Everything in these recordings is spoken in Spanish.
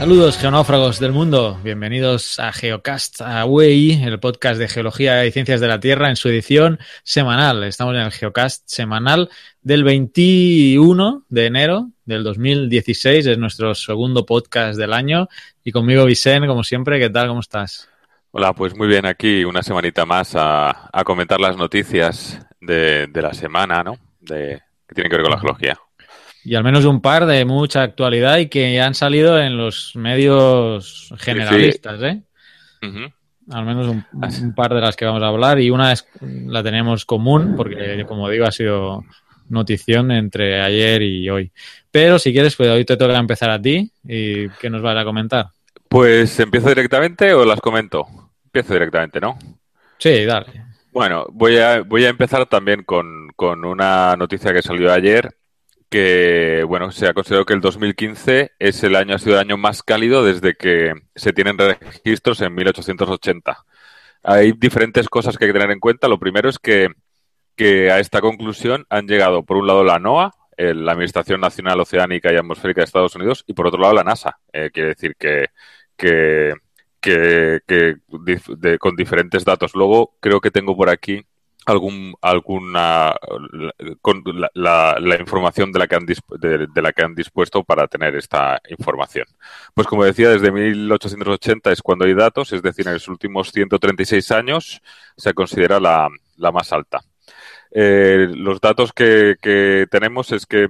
Saludos geonáufragos del mundo, bienvenidos a Geocastaway, el podcast de geología y ciencias de la Tierra en su edición semanal. Estamos en el Geocast semanal del 21 de enero del 2016, es nuestro segundo podcast del año y conmigo Vicente, como siempre, ¿qué tal? ¿Cómo estás? Hola, pues muy bien, aquí una semanita más a, a comentar las noticias de, de, la semana, ¿no? De, que tienen que ver con la geología. Y al menos un par de mucha actualidad y que han salido en los medios generalistas, ¿eh? Uh -huh. Al menos un, un, par de las que vamos a hablar y una es, la tenemos común porque, como digo, ha sido notición entre ayer y hoy. Pero si quieres, pues hoy te toca empezar a ti y ¿qué nos vas a comentar? Pues empiezo directamente o las comento. Empiezo directamente, ¿no? Sí, dale. Bueno, voy a, voy a empezar también con, con una noticia que salió ayer que bueno, se ha considerado que el 2015 es el año, ha sido el año más cálido desde que se tienen registros en 1880. Hay diferentes cosas que hay que tener en cuenta. Lo primero es que, que a esta conclusión han llegado, por un lado, la NOAA, la Administración Nacional Oceánica y Atmosférica de Estados Unidos, y por otro lado, la NASA. Eh, quiere decir que, que, que, que de, con diferentes datos. Luego, creo que tengo por aquí algún alguna la, la, la, información de la que han de, de, la que han dispuesto para tener esta información. Pues como decía, desde 1880 es cuando hay datos, es decir, en los últimos 136 años se considera la, la más alta. Eh, los datos que, que, tenemos es que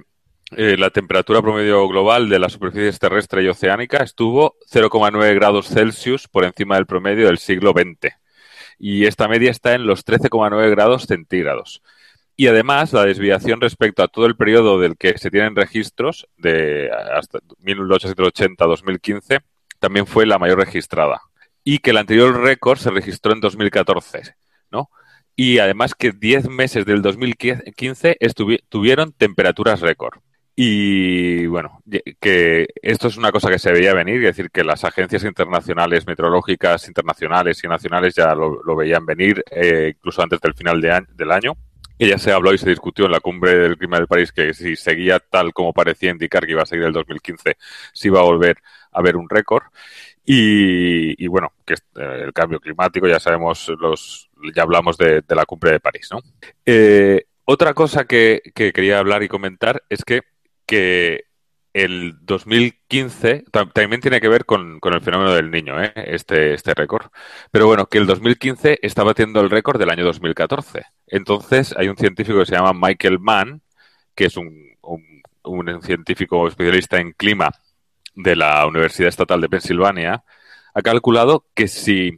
eh, la temperatura promedio global de las superficies terrestre y oceánica estuvo 0,9 grados Celsius por encima del promedio del siglo XX y esta media está en los 13,9 grados centígrados. Y además, la desviación respecto a todo el periodo del que se tienen registros, de hasta 1880-2015, también fue la mayor registrada. Y que el anterior récord se registró en 2014, ¿no? Y además que 10 meses del 2015 tuvieron temperaturas récord. Y bueno, que esto es una cosa que se veía venir, es decir, que las agencias internacionales, meteorológicas internacionales y nacionales ya lo, veían venir eh, incluso antes del final de año, del año. Y ya se habló y se discutió en la cumbre del clima del París que si seguía tal como parecía indicar que iba a seguir el 2015, se iba a volver a haber un récord. Y, y, bueno, que eh, el cambio climático, ya sabemos, los ya hablamos de, de la cumbre de París, ¿no? Eh, otra cosa que, que quería hablar y comentar es que que el 2015 también tiene que ver con, con el fenómeno del niño, ¿eh? este, este récord. Pero bueno, que el 2015 está batiendo el récord del año 2014. Entonces, hay un científico que se llama Michael Mann, que es un, un, científico especialista en clima de la Universidad Estatal de Pensilvania, ha calculado que si,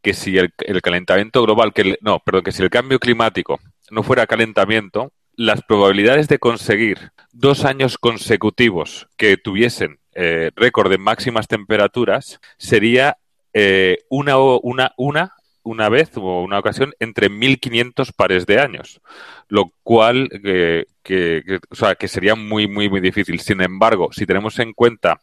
que si el, el calentamiento global, que no, perdón, que si el cambio climático no fuera calentamiento, las probabilidades de conseguir dos años consecutivos que tuviesen eh, récord de máximas temperaturas sería eh, una, una, una, una vez o una ocasión entre 1500 pares de años, lo cual eh, que, sea, que sería muy, muy, muy difícil. Sin embargo, si tenemos en cuenta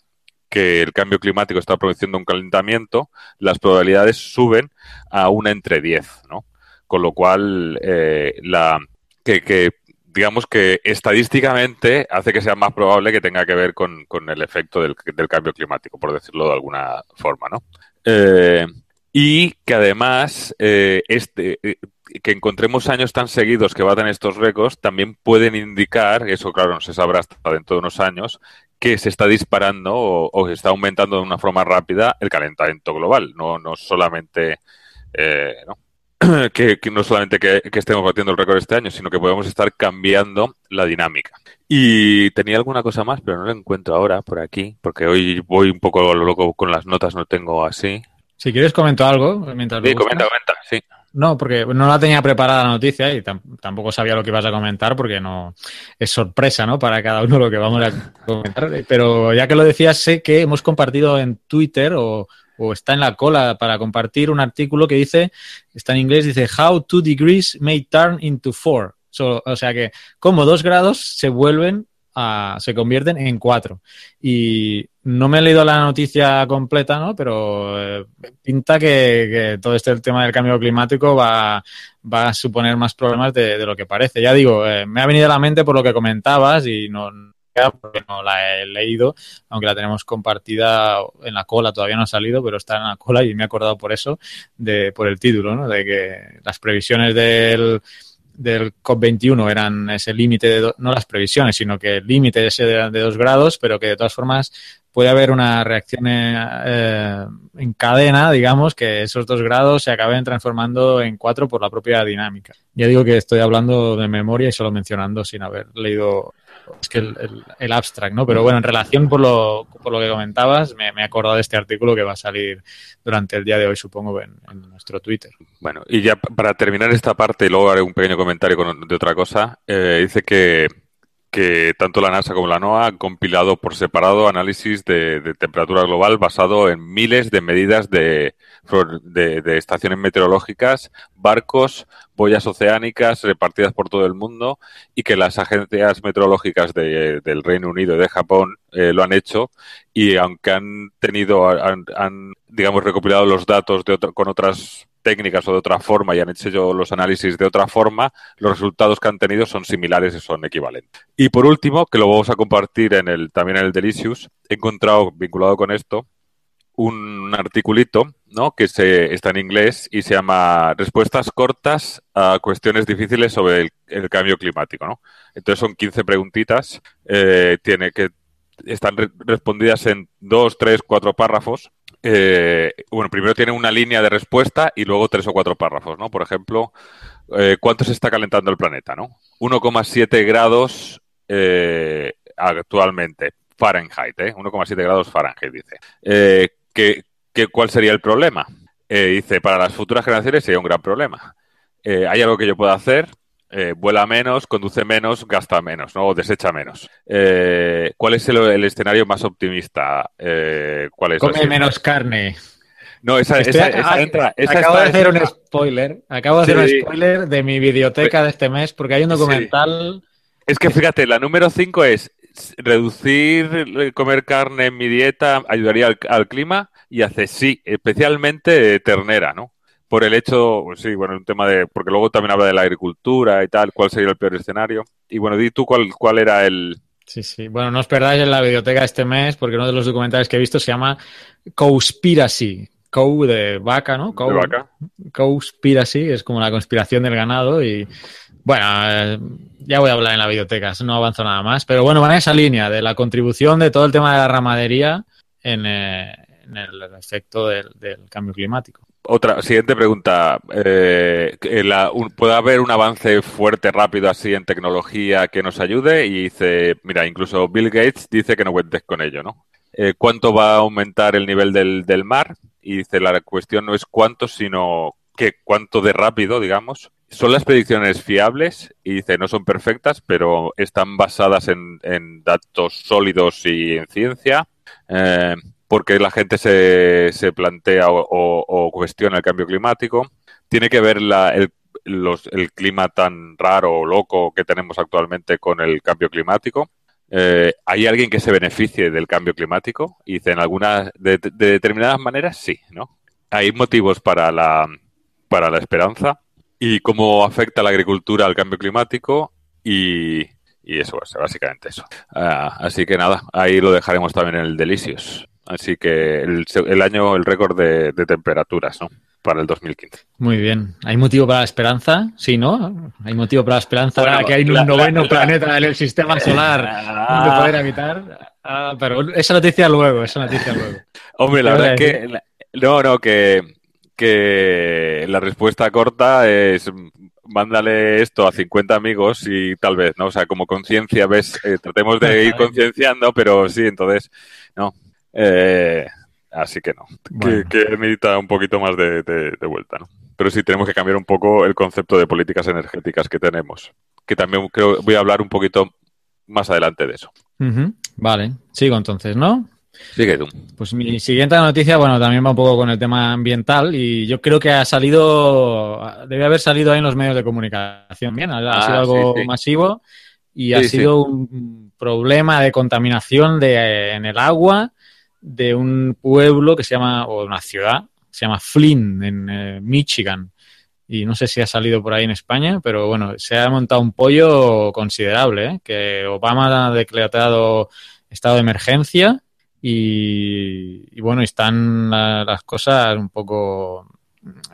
que el cambio climático está produciendo un calentamiento, las probabilidades suben a una entre 10, ¿no? Con lo cual, eh, la, que, que digamos que estadísticamente hace que sea más probable que tenga que ver con, con el efecto del, cambio climático, por decirlo de alguna forma, ¿no? Eh, y que además eh, este, eh, que encontremos años tan seguidos que baten estos récords también pueden indicar, eso claro no se sabrá hasta dentro de unos años, que se está disparando o, o se está aumentando de una forma rápida el calentamiento global, no, no solamente eh, ¿no? que, que, no solamente que, que, estemos batiendo el récord este año, sino que podemos estar cambiando la dinámica. Y tenía alguna cosa más, pero no la encuentro ahora por aquí, porque hoy voy un poco loco con las notas, no tengo así. Si quieres comento algo mientras Sí, comenta, comenta, sí. No, porque no la tenía preparada la noticia y tampoco sabía lo que ibas a comentar porque no es sorpresa, ¿no? Para cada uno lo que vamos a comentar. Pero ya que lo decías, sé que hemos compartido en Twitter o, o está en la cola para compartir un artículo que dice, está en inglés, dice How two degrees may turn into four. O sea que como dos grados se vuelven se convierten en cuatro. Y no me he leído la noticia completa, ¿no? Pero eh, pinta que, todo este tema del cambio climático va, va a suponer más problemas de, lo que parece. Ya digo, eh, me ha venido a la mente por lo que comentabas y no, porque no la he leído, aunque la tenemos compartida en la cola, todavía no ha salido, pero está en la cola y me he acordado por eso, de, por el título, ¿no? De que las previsiones del, del COP21 eran ese límite, de no las previsiones, sino que el límite ese de, de dos grados, pero que de todas formas puede haber una reacción eh, en cadena, digamos, que esos dos grados se acaben transformando en cuatro por la propia dinámica. Ya digo que estoy hablando de memoria y solo mencionando sin haber leído es que el, abstract, ¿no? Pero bueno, en relación por lo, por lo que comentabas, me, he acordado de este artículo que va a salir durante el día de hoy, supongo, en, nuestro Twitter. Bueno, y ya para terminar esta parte, y luego haré un pequeño comentario de otra cosa, eh, dice que que tanto la NASA como la NOAA han compilado por separado análisis de, temperatura global basado en miles de medidas de, de, estaciones meteorológicas, barcos, boyas oceánicas repartidas por todo el mundo y que las agencias meteorológicas del Reino Unido y de Japón eh, lo han hecho y aunque han tenido, han, digamos, recopilado los datos de con otras técnicas o de otra forma y han hecho los análisis de otra forma, los resultados que han tenido son similares y son equivalentes. Y por último, que lo vamos a compartir en el, también en el Delicious, he encontrado vinculado con esto un articulito ¿no? que se, está en inglés y se llama Respuestas cortas a cuestiones difíciles sobre el, cambio climático. Entonces son 15 preguntitas, eh, tiene que están respondidas en dos, tres, cuatro párrafos eh, bueno, primero tiene una línea de respuesta y luego tres o cuatro párrafos, ¿no? Por ejemplo, eh, ¿cuánto se está calentando el planeta, no? 1,7 grados eh, actualmente, Fahrenheit, ¿eh? 1,7 grados Fahrenheit, dice. Eh, ¿qué, cuál sería el problema? dice, para las futuras generaciones sería un gran problema. ¿Hay algo que yo pueda hacer? Eh, vuela menos, conduce menos, gasta menos, ¿no? O desecha menos. Eh, ¿Cuál es el, escenario más optimista? Eh, ¿cuál es? Come menos carne. No, esa, esa, entra. acabo de hacer un spoiler. Acabo de hacer un spoiler de mi biblioteca de este mes porque hay un documental. Es que fíjate, la número 5 es reducir comer carne en mi dieta ayudaría al, al clima y hace sí, especialmente ternera, ¿no? Por el hecho, pues sí, bueno, un tema de, porque luego también habla de la agricultura y tal, cuál sería el peor escenario. Y bueno, di tú cuál, cuál era el... Sí, sí. Bueno, no os perdáis en la biblioteca este mes, porque uno de los documentales que he visto se llama Conspiracy. Cow de vaca, ¿no? Cow, de vaca. Es como la conspiración del ganado y... Bueno, eh, ya voy a hablar en la biblioteca, no avanzo nada más. Pero bueno, van a esa línea de la contribución de todo el tema de la ramadería en, eh, el efecto del cambio climático. Otra, siguiente pregunta. Eh, ¿Puede haber un avance fuerte, rápido así en tecnología que nos ayude? Y dice, mira, incluso Bill Gates dice que no cuentes con ello, ¿no? Eh, ¿Cuánto va a aumentar el nivel del, del mar? Y dice, la cuestión no es cuánto, sino que cuánto de rápido, digamos. Son las predicciones fiables y dice, no son perfectas, pero están basadas en, en datos sólidos y en ciencia. Eh, porque la gente se, plantea o, cuestiona el cambio climático. Tiene que ver el, el, clima tan raro o loco que tenemos actualmente con el cambio climático. Eh, ¿Hay alguien que se beneficie del cambio climático? Y dice, en algunas, de, determinadas maneras, sí, ¿no? Hay motivos para la, para la esperanza y cómo afecta la agricultura al cambio climático y, y eso, básicamente eso. Ah, así que nada, ahí lo dejaremos también en el Delicios. Así que el, año, el récord de, temperaturas, ¿no? Para el 2015. Muy bien. ¿Hay motivo para la esperanza? Sí, ¿no? Hay motivo para la esperanza para que hay un noveno planeta en el sistema solar donde poder habitar. Ah, pero esa noticia luego, esa noticia luego. Hombre, la verdad es que... No, no, que, que la respuesta corta es mándale esto a 50 amigos y tal vez, ¿no? O sea, como conciencia, ves, eh, tratemos de ir concienciando, pero sí, entonces, no, eh, así que no, que, que, necesita un poquito más de, vuelta, ¿no? Pero sí tenemos que cambiar un poco el concepto de políticas energéticas que tenemos, que también creo voy a hablar un poquito más adelante de eso. Vale, sigo entonces, ¿no? Sigue tú. Pues mi siguiente noticia, bueno, también va un poco con el tema ambiental y yo creo que ha salido, debe haber salido ahí en los medios de comunicación bien, ha, sido ah, algo masivo y ha sido un problema de contaminación de, en el agua de un pueblo que se llama, o una ciudad, se llama Flynn, en eh, Michigan. Y no sé si ha salido por ahí en España, pero bueno, se ha montado un pollo considerable, ¿eh? que Obama ha declarado estado de emergencia y, bueno, están las cosas un poco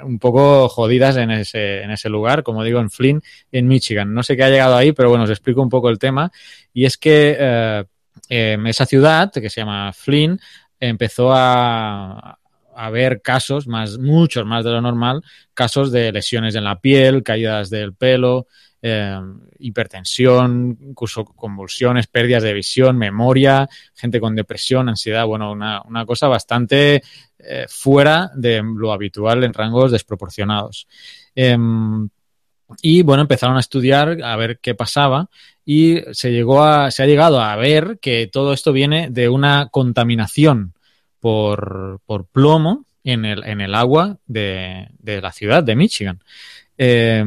un poco jodidas en ese, en ese lugar, como digo, en Flynn, en Michigan. No sé qué ha llegado ahí, pero bueno, os explico un poco el tema. Y es que eh, em, esa ciudad, que se llama Flynn, empezó a, a ver casos, más, muchos más de lo normal, casos de lesiones en la piel, caídas del pelo, eh, hipertensión, incluso convulsiones, pérdidas de visión, memoria, gente con depresión, ansiedad, bueno, una, una cosa bastante eh, fuera de lo habitual en rangos desproporcionados. Em, y bueno, empezaron a estudiar a ver qué pasaba y se llegó a, se ha llegado a ver que todo esto viene de una contaminación por, por plomo en el, en el agua de, de la ciudad de Michigan. Eh,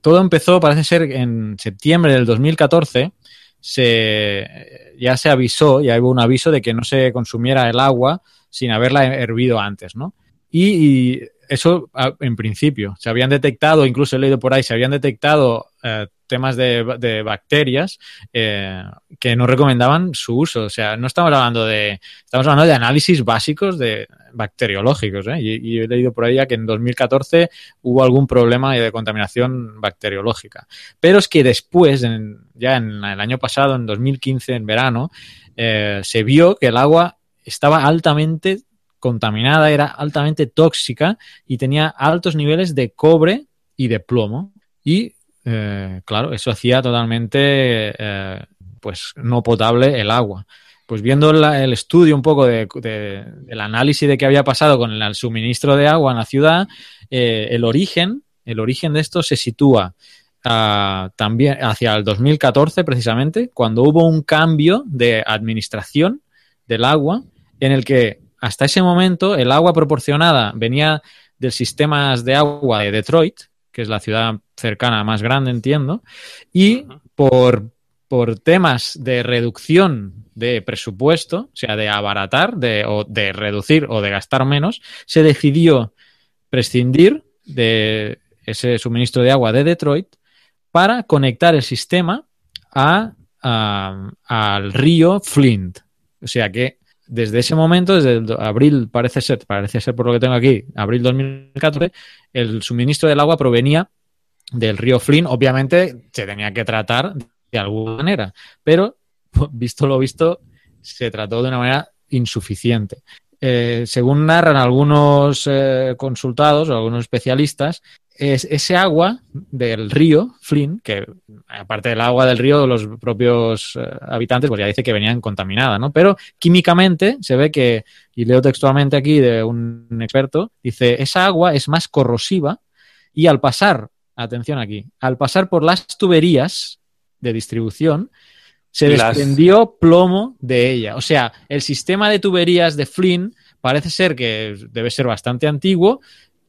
todo empezó, parece ser, en septiembre del 2014. Se, ya se avisó, ya hubo un aviso de que no se consumiera el agua sin haberla hervido antes, ¿no? Y, y eso en principio. Se habían detectado, incluso he leído por ahí, se habían detectado eh, temas de, bacterias eh, que no recomendaban su uso. O sea, no estamos hablando de, estamos hablando de análisis básicos de bacteriológicos. ¿eh? Y, y, he leído por ahí que en 2014 hubo algún problema de contaminación bacteriológica. Pero es que después, en, ya en el año pasado, en 2015, en verano, eh, se vio que el agua estaba altamente contaminada, era altamente tóxica y tenía altos niveles de cobre y de plomo. Y eh, claro, eso hacía totalmente eh, pues no potable el agua. Pues viendo el estudio un poco de, de, del análisis de qué había pasado con el suministro de agua en la ciudad, eh, el origen, el origen de esto se sitúa uh, también hacia el 2014 precisamente, cuando hubo un cambio de administración del agua en el que hasta ese momento el agua proporcionada venía del sistema de agua de Detroit, que es la ciudad cercana más grande, entiendo, y por, por temas de reducción de presupuesto, o sea, de abaratar, de, o de reducir o de gastar menos, se decidió prescindir de ese suministro de agua de Detroit para conectar el sistema a, a, al río Flint. O sea que desde ese momento, desde abril, parece ser, parece ser por lo que tengo aquí, abril 2014, el suministro del agua provenía del río Flynn. Obviamente se tenía que tratar de alguna manera, pero visto lo visto, se trató de una manera insuficiente. Eh, según narran algunos eh, consultados o algunos especialistas, es ese agua del río Flynn, que aparte del agua del río, los propios eh, habitantes, pues ya dice que venían contaminada, ¿no? Pero químicamente se ve que, y leo textualmente aquí de un experto, dice, esa agua es más corrosiva y al pasar, atención aquí, al pasar por las tuberías de distribución, se desprendió las... plomo de ella. O sea, el sistema de tuberías de Flynn parece ser que debe ser bastante antiguo,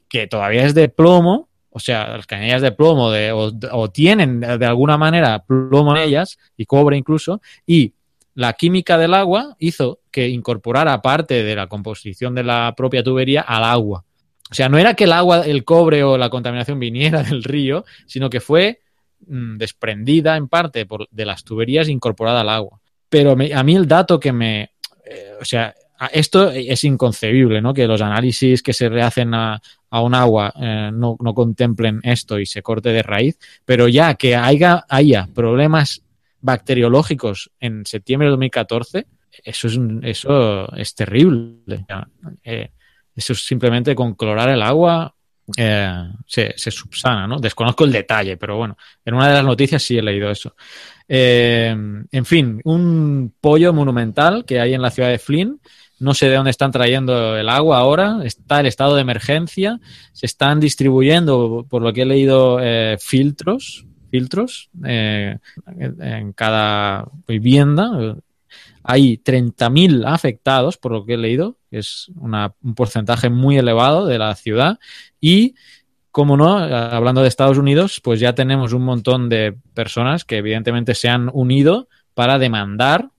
que todavía es de plomo, o sea, las canillas de plomo o, tienen de alguna manera plomo en ellas y cobre incluso, y la química del agua hizo que incorporara parte de la composición de la propia tubería al agua. O sea, no era que el agua, el cobre o la contaminación viniera del río, sino que fue mmm, desprendida en parte por, de las tuberías e incorporada al agua. Pero a mí el dato que me... Eh, o sea, esto es inconcebible, ¿no? Que los análisis que se rehacen a, un agua eh, no, no, contemplen esto y se corte de raíz, pero ya que haya, problemas bacteriológicos en septiembre de 2014, eso es, eso es terrible. Eh, eso es simplemente con clorar el agua eh, se, se, subsana, ¿no? Desconozco el detalle, pero bueno, en una de las noticias sí he leído eso. Eh, en fin, un pollo monumental que hay en la ciudad de Flynn, no sé de dónde están trayendo el agua ahora, está el estado de emergencia, se están distribuyendo, por lo que he leído, eh, filtros, filtros eh, en cada vivienda. Hay 30.000 afectados, por lo que he leído, que es una, un porcentaje muy elevado de la ciudad. Y, como no, hablando de Estados Unidos, pues ya tenemos un montón de personas que evidentemente se han unido para demandar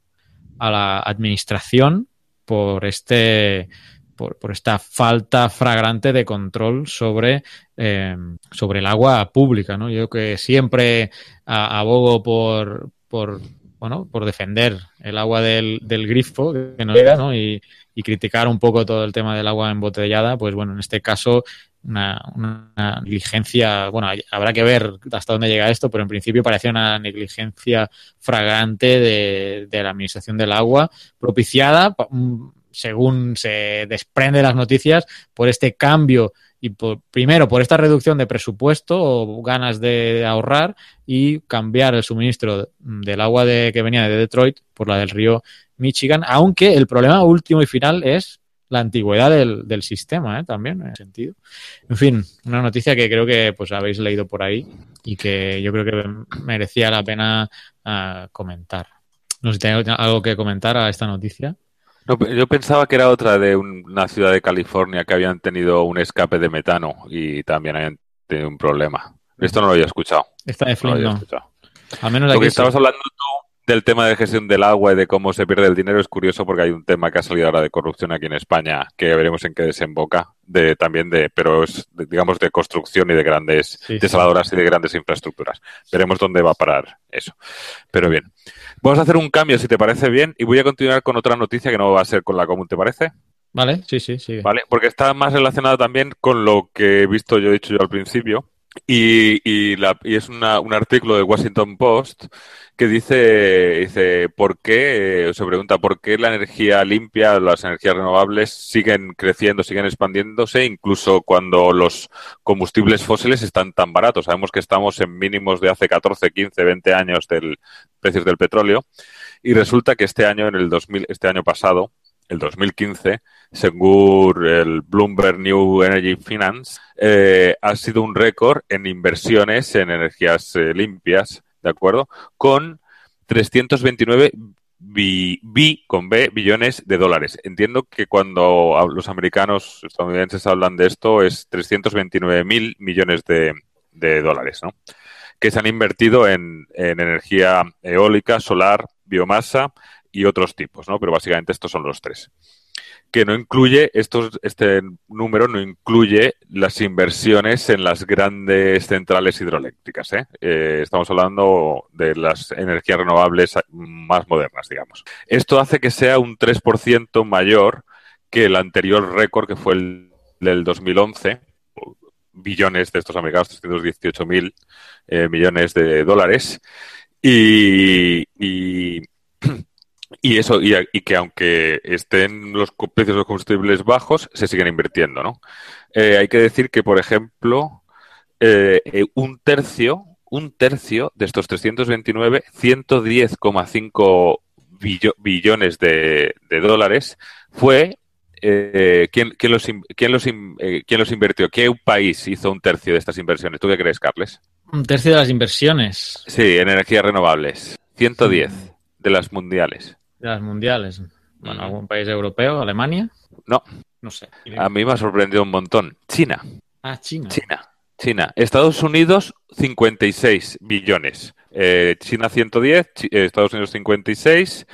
a la administración por este por, esta falta fragrante de control sobre, eh, sobre el agua pública. ¿no? Yo que siempre abogo por, por, bueno, por defender el agua del, grifo que no llega ¿no? Y, criticar un poco todo el tema del agua embotellada, pues bueno, en este caso una, una, negligencia, bueno, habrá que ver hasta dónde llega esto, pero en principio parecía una negligencia fragante de, de la administración del agua, propiciada, mm, según se desprende de las noticias, por este cambio y por, primero por esta reducción de presupuesto o ganas de ahorrar y cambiar el suministro del agua de, que venía de Detroit por la del río Michigan, aunque el problema último y final es la antigüedad del, del sistema, ¿eh? también, en ese sentido. En fin, una noticia que creo que pues habéis leído por ahí y que yo creo que merecía la pena uh, comentar. No sé si tenéis algo que comentar a esta noticia. No, yo pensaba que era otra de una ciudad de California que habían tenido un escape de metano y también habían tenido un problema. Esto no lo había escuchado. Esta de Flint, no. no. Al menos Lo que estabas hablando tú del tema de gestión del agua y de cómo se pierde el dinero es curioso porque hay un tema que ha salido ahora de corrupción aquí en España que veremos en qué desemboca de también de pero es digamos de construcción y de grandes sí, desaladoras sí. y de grandes infraestructuras. Veremos dónde va a parar eso. Pero bien vamos a hacer un cambio si te parece bien y voy a continuar con otra noticia que no va a ser con la común te parece vale sí sí sí vale porque está más relacionada también con lo que he visto yo he dicho yo al principio y, y, la, y es una, un artículo de Washington Post que dice, dice, ¿por qué? Se pregunta, ¿por qué la energía limpia, las energías renovables siguen creciendo, siguen expandiéndose, incluso cuando los combustibles fósiles están tan baratos? Sabemos que estamos en mínimos de hace 14, 15, 20 años del precios del petróleo y resulta que este año, en el 2000, este año pasado, el 2015, según el Bloomberg New Energy Finance, eh, ha sido un récord en inversiones en energías eh, limpias, ¿de acuerdo? Con 329 bi, bi, con B billones de dólares. Entiendo que cuando los americanos estadounidenses hablan de esto es 329 mil millones de, de, dólares, ¿no? Que se han invertido en, en energía eólica, solar, biomasa y otros tipos, ¿no? Pero básicamente estos son los tres que no incluye, estos, este número no incluye las inversiones en las grandes centrales hidroeléctricas. ¿eh? Eh, estamos hablando de las energías renovables más modernas, digamos. Esto hace que sea un 3% mayor que el anterior récord que fue el del 2011, billones de estos americanos, 318 mil eh, millones de dólares. Y, y y eso, y, y, que aunque estén los precios de los combustibles bajos, se siguen invirtiendo, ¿no? Eh, hay que decir que, por ejemplo, eh, eh un tercio, un tercio de estos 329, 110,5 billo, billones de, de, dólares fue eh, ¿quién, quién, los, quién, los, ¿quién los invirtió? ¿Qué país hizo un tercio de estas inversiones? ¿Tú qué crees, Carles? Un tercio de las inversiones. Sí, en energías renovables. 110 sí. de las mundiales. De las mundiales. Bueno, ¿algún país europeo? ¿Alemania? No. No sé. A mí me ha sorprendido un montón. China. Ah, China. China. China. Estados Unidos, 56 billones. Eh, China, 110. Ch Estados Unidos, 56.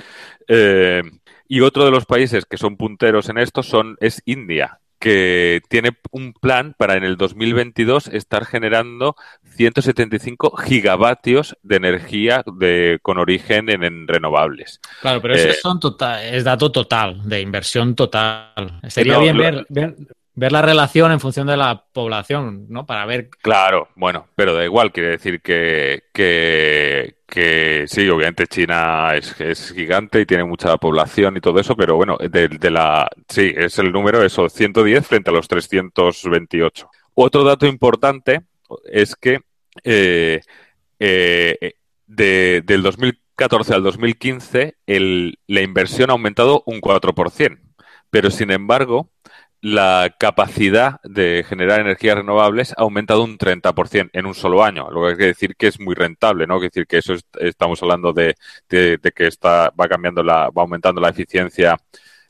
Eh, y otro de los países que son punteros en esto son, es India, que tiene un plan para en el 2022 estar generando 175 gigavatios de energía de, con origen en, en renovables. Claro, pero eso eh, son total, es dato total, de inversión total. Sería no, bien ver, ver, la relación en función de la población, ¿no? Para ver. Claro, bueno, pero da igual, quiere decir que, que, que sí, obviamente China es, es, gigante y tiene mucha población y todo eso, pero bueno, de, de la. Sí, es el número, eso, 110 frente a los 328. Otro dato importante es que eh, eh, de, del 2014 al 2015 el, la inversión ha aumentado un 4%, pero sin embargo la capacidad de generar energías renovables ha aumentado un 30% en un solo año, lo que que decir que es muy rentable, ¿no? Es decir, que eso es, estamos hablando de, de, que está, va cambiando la, va aumentando la eficiencia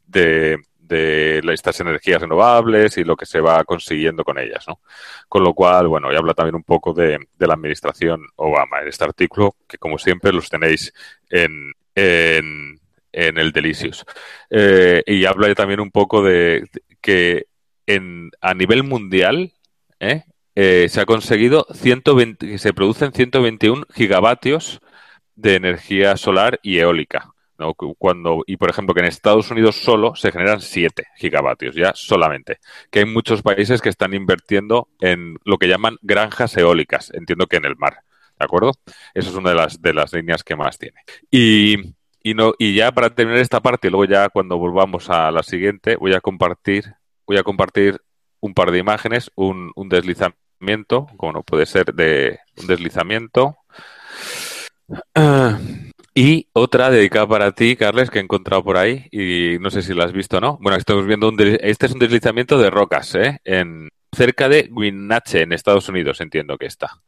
de, de estas energías renovables y lo que se va consiguiendo con ellas, ¿no? Con lo cual, bueno, y habla también un poco de, la administración Obama en este artículo, que como siempre los tenéis en, en, en el Delicious. Eh, y habla también un poco de que en, a nivel mundial ¿eh? Eh, se ha conseguido 120, que se producen 121 gigavatios de energía solar y eólica. Cuando, y por ejemplo, que en Estados Unidos solo se generan 7 gigavatios, ya solamente. Que hay muchos países que están invirtiendo en lo que llaman granjas eólicas, entiendo que en el mar. ¿De acuerdo? Esa es una de las, de las líneas que más tiene. Y, y, no, y ya para terminar esta parte, y luego ya cuando volvamos a la siguiente, voy a compartir, voy a compartir un par de imágenes, un, un deslizamiento, como no puede ser, de un deslizamiento. Y otra dedicada para ti, Carles, que he encontrado por ahí y no sé si la has visto o no. Bueno, estamos viendo un este es un deslizamiento de rocas, ¿eh? Cerca de Winnache, en Estados Unidos, entiendo que está.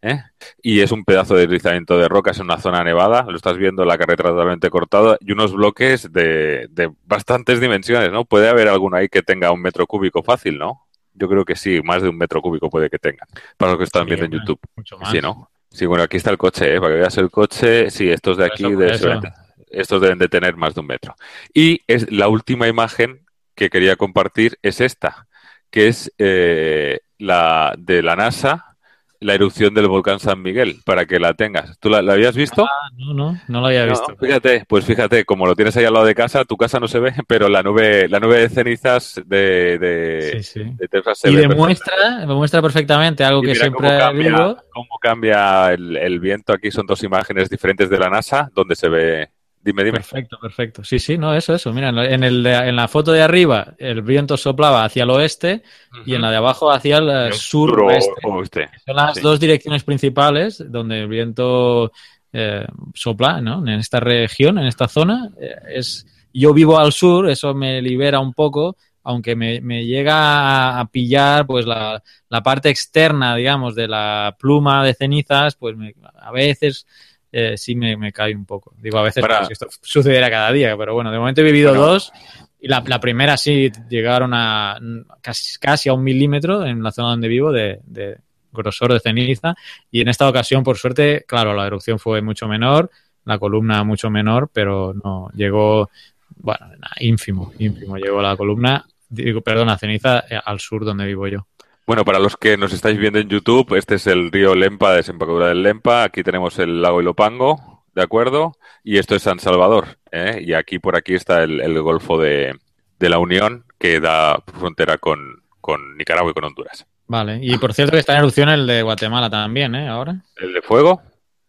¿eh? Y es un pedazo de deslizamiento de rocas en una zona nevada. Lo estás viendo, la carretera totalmente cortada y unos bloques de, de bastantes dimensiones, ¿no? Puede haber alguno ahí que tenga un metro cúbico fácil, ¿no? Yo creo que sí, más de un metro cúbico puede que tenga. Para los que están viendo en YouTube. Mucho más. Sí, ¿no? Sí, bueno, aquí está el coche, ¿eh? Para que veas el coche. Sí, estos de aquí, de- estos deben de tener más de un metro. Y es la última imagen que quería compartir es esta, que es eh, la de la NASA, la erupción del volcán San Miguel, para que la tengas. ¿Tú la, la habías visto? Ah, no, no, no lo había No, visto. fíjate, pues fíjate, como lo tienes ahí al lado de casa, tu casa no se ve, pero la nube, la nube de cenizas de, de, Sí, sí. de se Y ve demuestra, demuestra perfectamente algo y que siempre cómo cambia, digo. cómo cambia el, el viento. Aquí son dos imágenes diferentes de la NASA, donde se ve. Dime, dime. Perfecto, perfecto. Sí, sí, no, eso, eso. Mira, en el de- en la foto de arriba el viento soplaba hacia el oeste y en la de abajo hacia el eh, Sur o- suroeste. oeste. Son las sí. dos direcciones principales donde el viento eh, sopla, ¿no? En esta región, en esta zona. Eh, es, yo vivo al sur, eso me libera un poco, aunque me, me llega a, a pillar pues la, la parte externa, digamos, de la pluma de cenizas, pues me- a veces eh, sí me, me cae un poco. Digo, a veces Para- si esto sucediera cada día, pero bueno, de momento he vivido Bueno. dos. Y la, la primera sí llegaron a casi, casi a un milímetro en la zona donde vivo de, de grosor de ceniza. Y en esta ocasión, por suerte, claro, la erupción fue mucho menor, la columna mucho menor, pero no llegó, bueno, ínfimo, ínfimo. Llegó la columna, digo, perdón, la ceniza eh, al sur donde vivo yo. Bueno, para los que nos estáis viendo en YouTube, este es el río Lempa, desembocadura del Lempa. Aquí tenemos el lago Ilopango, ¿de acuerdo? Y esto es San Salvador. ¿eh? Y aquí por aquí está el, el Golfo de, de la Unión, que da frontera con, con Nicaragua y con Honduras. Vale, y por cierto que está en erupción el de Guatemala también, ¿eh? Ahora. ¿El de fuego?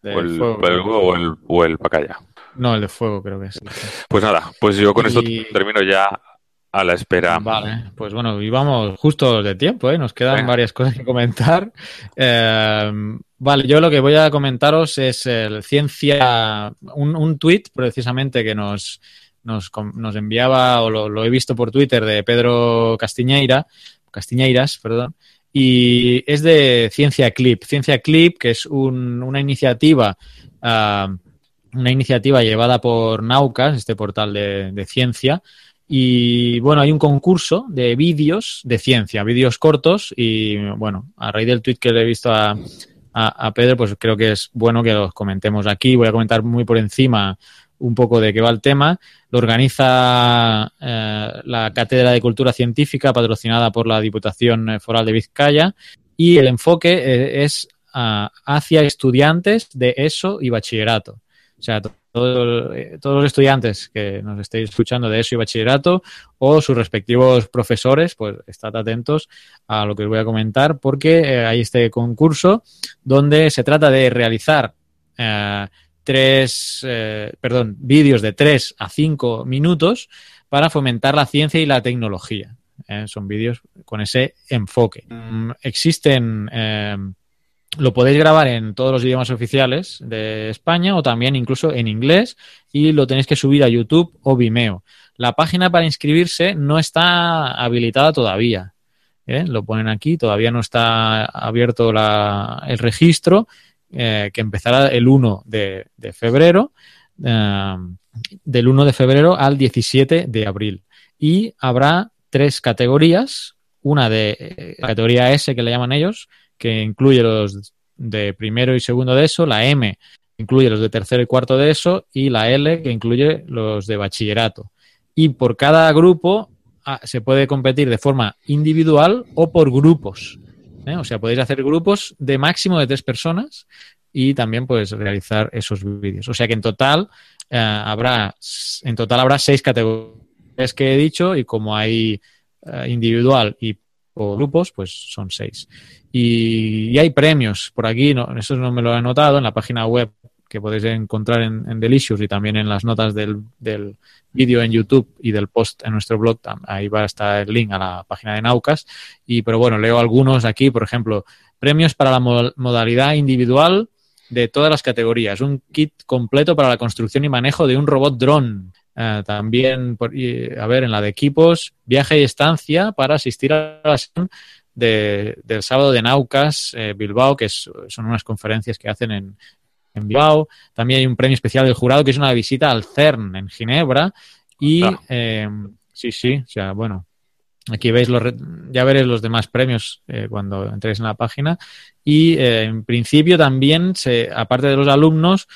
¿O el, fuego. o el- o el- o el Pacaya? No, el de fuego creo que es. Pues nada, pues yo con esto Y- termino ya a la espera. Vale, pues bueno, y vamos justos de tiempo, ¿eh? Nos quedan Venga. varias cosas que comentar. Eh, vale, yo lo que voy a comentaros es el ciencia, un, un tuit precisamente que nos, nos, nos enviaba, o lo, lo he visto por Twitter, de Pedro Castiñeira, Castiñeiras, perdón, y es de Ciencia Clip. Ciencia Clip, que es un- una iniciativa, ah, una iniciativa llevada por Naucas, este portal de, de ciencia, y bueno, hay un concurso de vídeos de ciencia, vídeos cortos, y bueno, a raíz del tweet que le he visto a, a, Pedro, pues creo que es bueno que los comentemos aquí. Voy a comentar muy por encima un poco de qué va el tema. Lo organiza eh, la Cátedra de Cultura Científica, patrocinada por la Diputación Foral de Vizcaya, y el enfoque eh, es ah, hacia estudiantes de ESO y bachillerato. O sea, todo- eh, todos los estudiantes que nos estéis escuchando de ESO y bachillerato o sus respectivos profesores, pues estad atentos a lo que os voy a comentar porque eh, hay este concurso donde se trata de realizar eh, tres, eh, perdón, vídeos de 3 a 5 minutos para fomentar la ciencia y la tecnología. Eh, son vídeos con ese enfoque. Mm, existen, eh, lo podéis grabar en todos los idiomas oficiales de España o también incluso en inglés y lo tenéis que subir a YouTube o Vimeo. La página para inscribirse no está habilitada todavía. ¿eh? Lo ponen aquí, todavía no está abierto la- el registro, eh, que empezará el 1 de, febrero, eh, del 1 de febrero al 17 de abril. Y habrá tres categorías, una de la categoría S que le llaman ellos, que incluye los de primero y segundo de eso, la M incluye los de tercero y cuarto de eso, y la L, que incluye los de bachillerato. Y por cada grupo ah, se puede competir de forma individual o por grupos. ¿eh? O sea, podéis hacer grupos de máximo de tres personas y también puedes realizar esos vídeos. O sea que en total eh, habrá en total habrá seis categorías que he dicho y como hay eh, individual y por grupos, pues son seis. Y, hay premios por aquí, no, eso no me lo he anotado en la página web que podéis encontrar en, Delicious y también en las notas del, del vídeo en YouTube y del post en nuestro blog. Ahí va a estar el link a la página de Naucas. Y, pero bueno, leo algunos aquí, por ejemplo, premios para la modalidad individual de todas las categorías. Un kit completo para la construcción y manejo de un robot dron. Eh, también, a ver, en la de equipos, viaje y estancia para asistir a la sesión del sábado de Naucas eh, Bilbao, que son unas conferencias que hacen en, en Bilbao. También hay un premio especial del jurado que es una visita al CERN en Ginebra. Y eh, sí, sí, o sea, bueno, aquí veis los, ya veréis los demás premios eh, cuando entréis en la página. Y en principio también, se, aparte de los alumnos,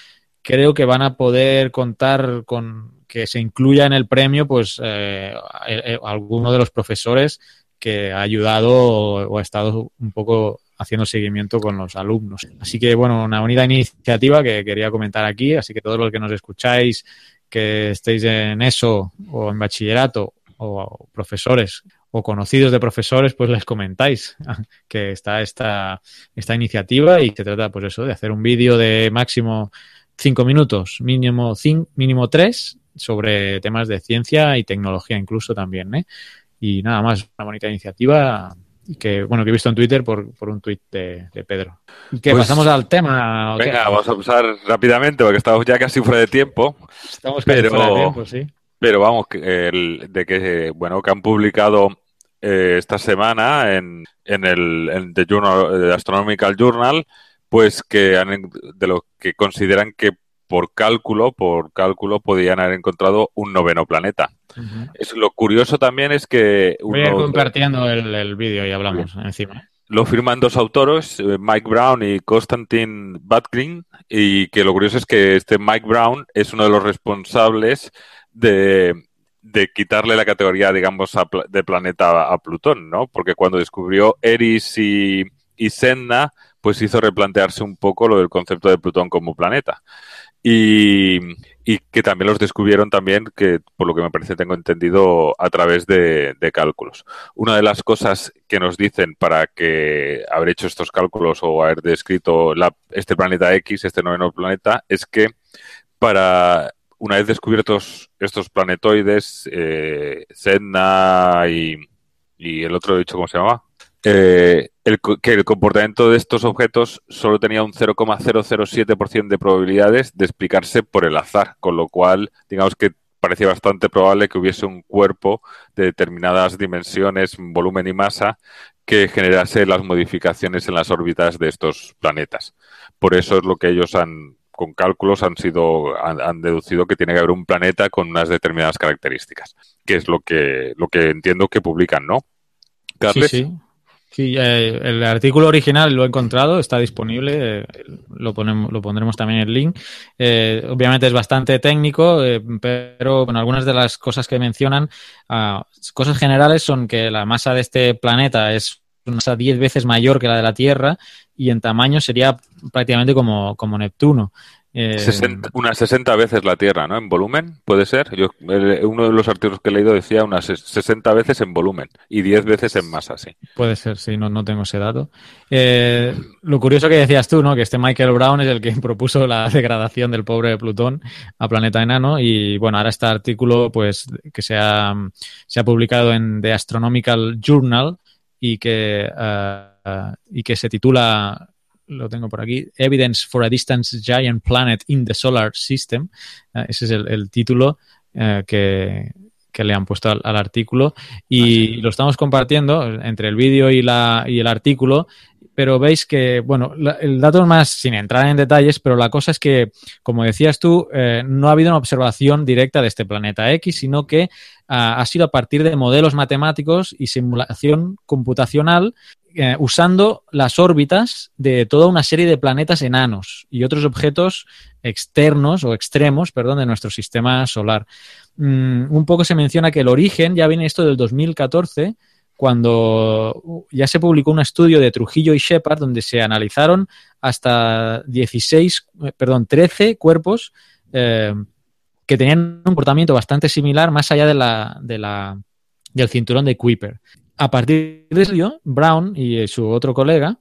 creo que van a poder contar con que se incluya en el premio, pues, alguno de los profesores que ha ayudado o ha estado un poco haciendo seguimiento con los alumnos. Así que, bueno, una bonita iniciativa que quería comentar aquí. Así que todos los que nos escucháis, que estéis en eso o en bachillerato o profesores o conocidos de profesores, pues les comentáis que está esta, esta iniciativa y se trata, pues eso, de hacer un vídeo de máximo cinco minutos, mínimo, cinco, mínimo tres, sobre temas de ciencia y tecnología incluso también, ¿eh? Y nada más, una bonita iniciativa que bueno que he visto en Twitter por, por un tuit de, Pedro. Que pues pasamos al tema. Venga, vamos a pasar rápidamente porque estamos ya casi fuera de tiempo. Estamos casi pero, fuera de tiempo, sí. Pero vamos, de que bueno que han publicado eh, esta semana en, en el The Journal, Astronomical Journal, pues que han, de lo que consideran que por cálculo, por cálculo podían haber encontrado un noveno planeta. es, lo curioso también es que... Voy a ir compartiendo el, vídeo y hablamos encima. Lo firman dos autores, eh, Mike Brown y Konstantin Batgrin, y que lo curioso es que este Mike Brown es uno de los responsables de, quitarle la categoría, digamos, de planeta a, Plutón, ¿no? Porque cuando descubrió Eris y, y Senna, pues hizo replantearse un poco lo del concepto de Plutón como planeta. Y, que también los descubrieron también, que por lo que me parece tengo entendido, a través de, cálculos. Una de las cosas que nos dicen para que haber hecho estos cálculos o haber descrito este planeta X, este noveno planeta, es que para una vez descubiertos estos planetoides, eh, Sedna y, y el otro dicho, ¿cómo se llamaba? Eh, el, que el comportamiento de estos objetos solo tenía un 0,007% de probabilidades de explicarse por el azar, con lo cual, digamos que parecía bastante probable que hubiese un cuerpo de determinadas dimensiones, volumen y masa que generase las modificaciones en las órbitas de estos planetas. Por eso es lo que ellos han, con cálculos, han sido, han, deducido que tiene que haber un planeta con unas determinadas características, que es lo que, lo que entiendo que publican, ¿no? Sí, sí. Sí, eh, el artículo original lo he encontrado, está disponible, eh, lo, ponemos, lo pondremos también en el link. Eh, obviamente es bastante técnico, pero bueno, algunas de las cosas que mencionan, ah, cosas generales son que la masa de este planeta es una masa 10 veces mayor que la de la Tierra y en tamaño sería prácticamente como, como Neptuno. Eh, unas 60 veces la Tierra, ¿no? En volumen, puede ser. Yo, uno de los artículos que he leído decía unas 60 veces en volumen y 10 veces en masa, sí. Puede ser, sí, no, no tengo ese dato. Eh, lo curioso que decías tú, ¿no? Que este Michael Brown es el que propuso la degradación del pobre Plutón a planeta enano y, bueno, ahora este artículo, pues, que se ha, se ha publicado en The Astronomical Journal y que, uh, y que se titula lo tengo por aquí, Evidence for a Distance Giant Planet in the Solar System. Eh, ese es el, título eh, que, le han puesto al, artículo y lo estamos compartiendo entre el vídeo y, la, y el artículo. Pero veis que, bueno, el dato es más, sin entrar en detalles, pero la cosa es que, como decías tú, eh, no ha habido una observación directa de este planeta X, sino que ah, ha sido a partir de modelos matemáticos y simulación computacional eh, usando las órbitas de toda una serie de planetas enanos y otros objetos externos o extremos, perdón, de nuestro sistema solar. Mm, un poco se menciona que el origen ya viene esto del 2014 cuando ya se publicó un estudio de Trujillo y Shepard donde se analizaron hasta 16, eh, perdón, 13 cuerpos eh, que tenían un comportamiento bastante similar más allá de la, de la, del cinturón de Kuiper. A partir de eso, Brown y su otro colega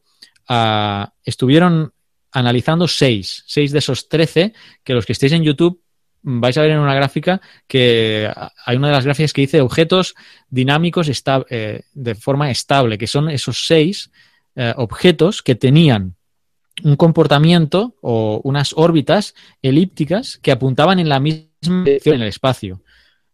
uh, estuvieron analizando seis, seis de esos 13 que los que estéis en YouTube vais a ver en una gráfica que hay una de las gráficas que dice objetos dinámicos eh, de forma estable, que son esos seis eh, objetos que tenían un comportamiento o unas órbitas elípticas que apuntaban en la misma dirección en el espacio,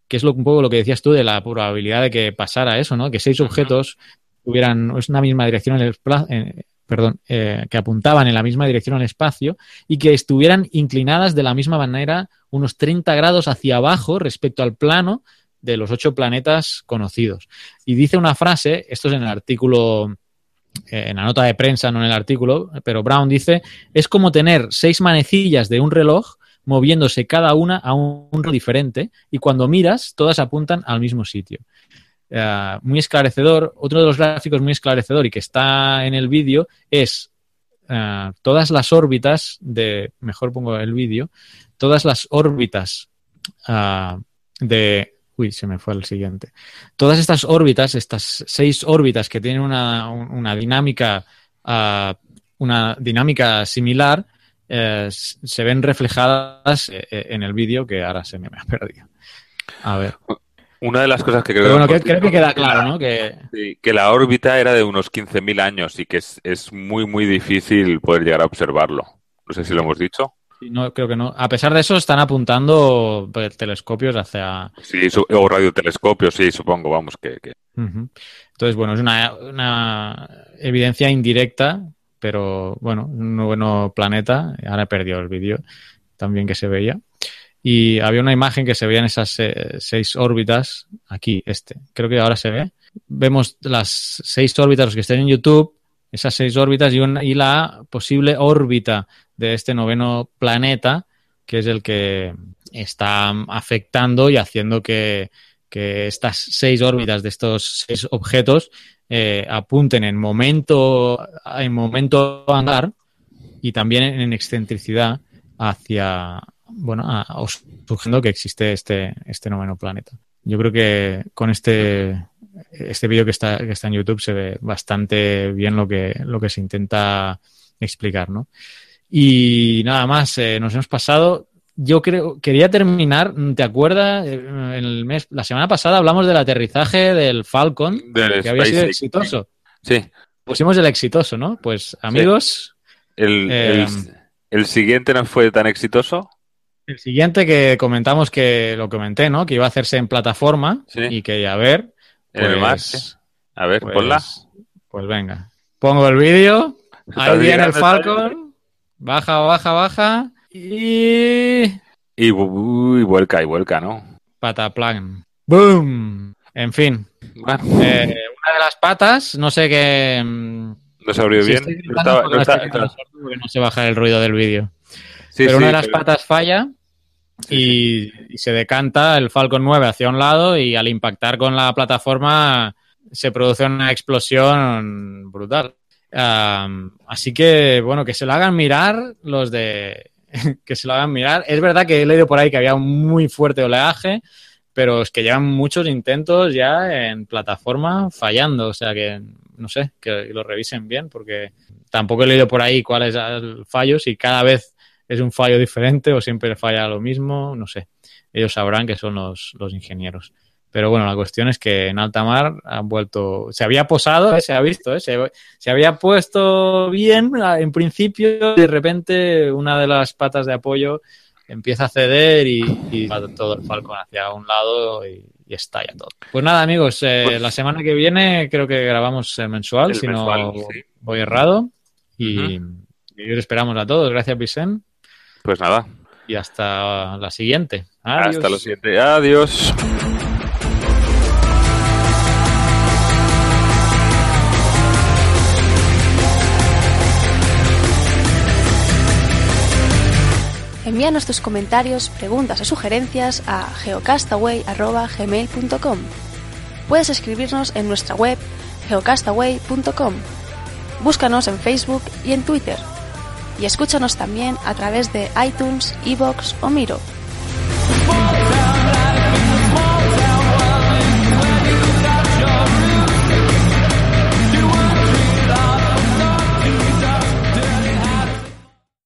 que es lo, un poco lo que decías tú de la probabilidad de que pasara eso, ¿no? Que seis objetos tuvieran una misma dirección en el, en, perdón, eh, que apuntaban en la misma dirección al espacio y que estuvieran inclinadas de la misma manera unos 30 grados hacia abajo respecto al plano de los ocho planetas conocidos. Y dice una frase, esto es en el artículo, eh, en la nota de prensa, no en el artículo, pero Brown dice, es como tener seis manecillas de un reloj moviéndose cada una a un ritmo diferente y cuando miras todas apuntan al mismo sitio. Eh, muy esclarecedor. Otro de los gráficos muy esclarecedor y que está en el vídeo es eh, todas las órbitas de, mejor pongo el vídeo, todas las órbitas uh, de, uy, se me fue el siguiente. Todas estas órbitas, estas seis órbitas que tienen una, una dinámica, una dinámica similar, se ven reflejadas en el vídeo que ahora se me ha perdido. A ver. Una de las cosas que creo, bueno, que, creo que queda claro, ¿no? Que... que la órbita era de unos 15.000 años y que es, es, muy, muy difícil poder llegar a observarlo. No sé si lo hemos dicho. No, creo que no. A pesar de eso, están apuntando pues, telescopios hacia. Sí, o radiotelescopios, sí, supongo, vamos, que. Entonces, bueno, es una, una, evidencia indirecta, pero bueno, un nuevo planeta. Ahora he perdido el vídeo también que se veía y había una imagen que se veían esas eh, seis órbitas, aquí, este, creo que ahora se ve. Vemos las seis órbitas, los que estén en YouTube, esas seis órbitas y, y la posible órbita de este noveno planeta, que es el que está afectando y haciendo que, estas seis órbitas de estos seis objetos eh, apunten en momento, en momento andar y también en excentricidad hacia, bueno, a, que existe este, este noveno planeta. Yo creo que con este, este vídeo que está, que está en YouTube se ve bastante bien lo que, lo que se intenta explicar, ¿no? Y nada más, eh, nos hemos pasado. Yo creo, quería terminar, ¿te acuerdas? Eh, el mes, la semana pasada hablamos del aterrizaje del Falcon, que había sido exitoso. Sí. Pusimos el exitoso, ¿no? Pues amigos. El, el, eh, el, siguiente no fue tan exitoso. El siguiente que comentamos que lo comenté, ¿no? Que iba a hacerse en plataforma y que a ver. Pues, a ver, pues, ponla. Pues venga. Pongo el vídeo. Ahí viene el Falcon. Baja, baja, baja. Y. Y, vuelca, y vuelca, ¿no? Pataplan. ¡Boom! En fin. Eh, una de las patas, no sé qué. Mm, no se abrió bien. no se baja el ruido del vídeo pero una de las patas falla y, se decanta el Falcon 9 hacia un lado y al impactar con la plataforma se produce una explosión brutal. así que, bueno, que se lo hagan mirar los de... que se lo hagan mirar. Es verdad que he leído por ahí que había un muy fuerte oleaje, pero es que llevan muchos intentos ya en plataforma fallando. O sea que, no sé, que lo revisen bien porque tampoco he leído por ahí cuál es el fallo. Si cada vez es un fallo diferente o siempre falla lo mismo, no sé. Ellos sabrán que son los, los ingenieros. Pero bueno, la cuestión es que en alta mar han vuelto, se había posado, ¿eh? se ha visto, ¿eh? se, había puesto bien en principio, de repente una de las patas de apoyo empieza a ceder y, va todo el falcón hacia un lado y, y está ya todo. Pues nada, amigos, eh, Pues- la semana que viene creo que grabamos eh, mensual, si mensual, no sí. voy errado. Y, y os esperamos a todos. Gracias, Vicente. Pues nada, Y hasta la siguiente. Adiós. hasta lo siguiente. Adiós. Envíanos tus comentarios, preguntas o sugerencias a geocastaway.gmail.com Puedes escribirnos en nuestra web geocastaway.com. Búscanos en Facebook y en Twitter y escúchanos también a través de iTunes, Evox o Miro.